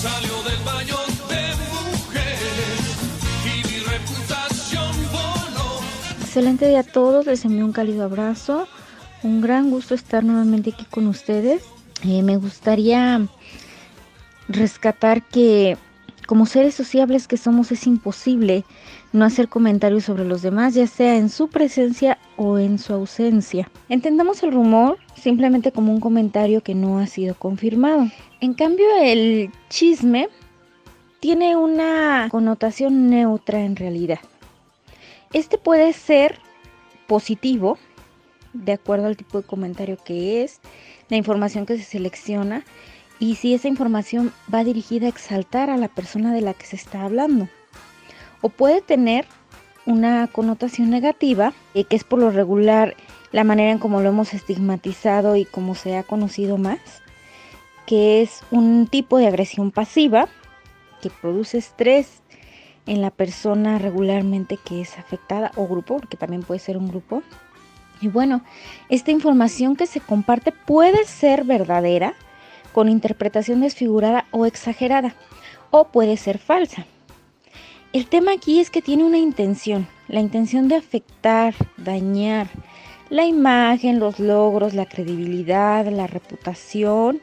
salió del baño de mujeres y mi reputación voló. Excelente día a todos, les envío un cálido abrazo. Un gran gusto estar nuevamente aquí con ustedes. Eh, me gustaría rescatar que como seres sociables que somos es imposible no hacer comentarios sobre los demás, ya sea en su presencia o en su ausencia. Entendamos el rumor simplemente como un comentario que no ha sido confirmado. En cambio, el chisme tiene una connotación neutra en realidad. Este puede ser positivo, de acuerdo al tipo de comentario que es, la información que se selecciona y si esa información va dirigida a exaltar a la persona de la que se está hablando. O puede tener una connotación negativa, eh, que es por lo regular la manera en cómo lo hemos estigmatizado y cómo se ha conocido más, que es un tipo de agresión pasiva que produce estrés en la persona regularmente que es afectada o grupo, porque también puede ser un grupo. Y bueno, esta información que se comparte puede ser verdadera, con interpretación desfigurada o exagerada, o puede ser falsa. El tema aquí es que tiene una intención, la intención de afectar, dañar la imagen, los logros, la credibilidad, la reputación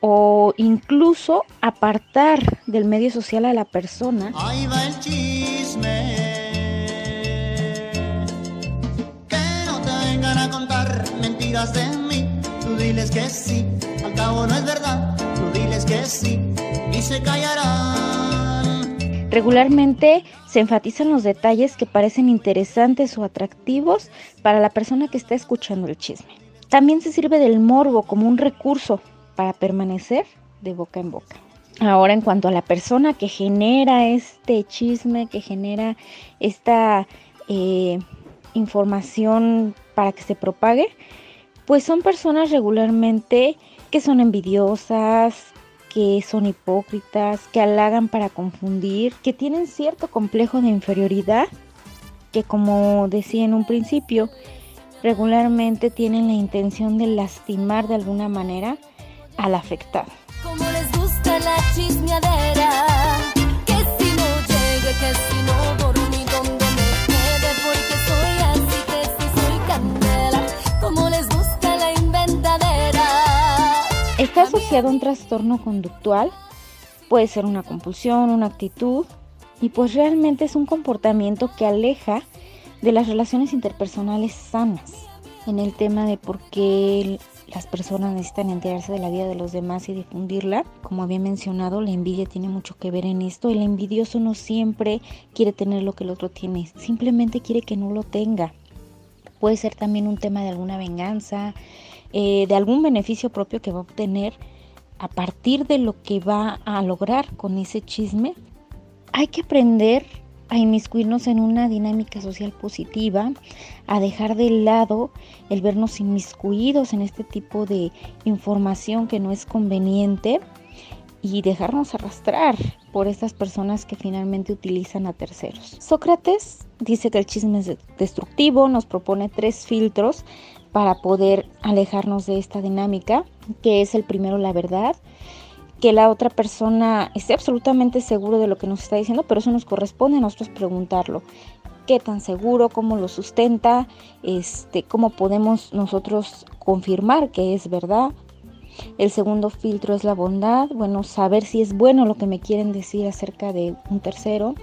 o incluso apartar del medio social a la persona. Ahí va el chisme. Que no te vengan a contar mentiras de mí. Tú diles que sí, al cabo no es verdad. Tú diles que sí y se callarán. Regularmente se enfatizan los detalles que parecen interesantes o atractivos para la persona que está escuchando el chisme. También se sirve del morbo como un recurso para permanecer de boca en boca. Ahora, en cuanto a la persona que genera este chisme, que genera esta eh, información para que se propague, pues son personas regularmente que son envidiosas, que son hipócritas, que halagan para confundir, que tienen cierto complejo de inferioridad, que como decía en un principio, regularmente tienen la intención de lastimar de alguna manera al afectado. Les gusta la chismeadera, asociado a un trastorno conductual, puede ser una compulsión, una actitud, y pues realmente es un comportamiento que aleja de las relaciones interpersonales sanas en el tema de por qué las personas necesitan enterarse de la vida de los demás y difundirla. Como había mencionado, la envidia tiene mucho que ver en esto. El envidioso no siempre quiere tener lo que el otro tiene, simplemente quiere que no lo tenga. Puede ser también un tema de alguna venganza, eh, de algún beneficio propio que va a obtener a partir de lo que va a lograr con ese chisme. Hay que aprender a inmiscuirnos en una dinámica social positiva, a dejar de lado el vernos inmiscuidos en este tipo de información que no es conveniente y dejarnos arrastrar por estas personas que finalmente utilizan a terceros. Sócrates dice que el chisme es destructivo, nos propone tres filtros para poder alejarnos de esta dinámica, que es el primero la verdad, que la otra persona esté absolutamente seguro de lo que nos está diciendo, pero eso nos corresponde a nosotros preguntarlo. ¿Qué tan seguro? ¿Cómo lo sustenta? Este, ¿Cómo podemos nosotros confirmar que es verdad? El segundo filtro es la bondad, bueno, saber si es bueno lo que me quieren decir acerca de un tercero.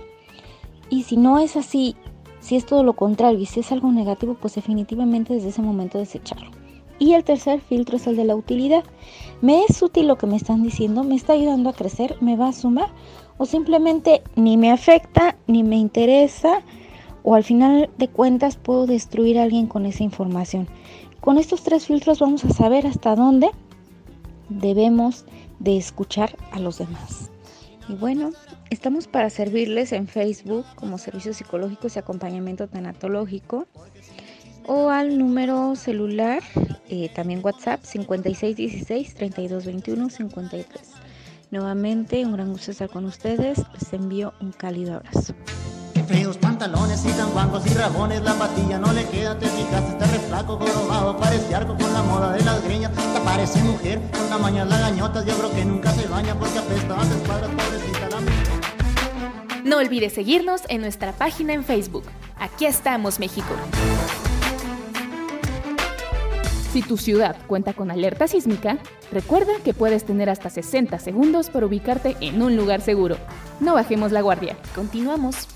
Y si no es así, si es todo lo contrario y si es algo negativo, pues definitivamente desde ese momento desecharlo. Y el tercer filtro es el de la utilidad. ¿Me es útil lo que me están diciendo? ¿Me está ayudando a crecer? ¿Me va a sumar? ¿O simplemente ni me afecta, ni me interesa? ¿O al final de cuentas puedo destruir a alguien con esa información? Con estos tres filtros vamos a saber hasta dónde debemos de escuchar a los demás. Y bueno, estamos para servirles en Facebook como Servicios Psicológicos y Acompañamiento Tanatológico o al número celular, eh, también WhatsApp 5616 3221 53. Nuevamente, un gran gusto estar con ustedes. Les envío un cálido abrazo. Feos pantalones y tan guangos y rabones, la patilla no le queda, te fijaste, está re flaco, jorobado, parece arco con la moda de las greñas, te parece mujer, con tamañas lagañotas, yo creo que nunca se baña porque apesta a las espaldas, pobrecita la. No olvides seguirnos en nuestra página en Facebook. Aquí estamos, México. Si tu ciudad cuenta con alerta sísmica, recuerda que puedes tener hasta 60 segundos para ubicarte en un lugar seguro. No bajemos la guardia. Continuamos.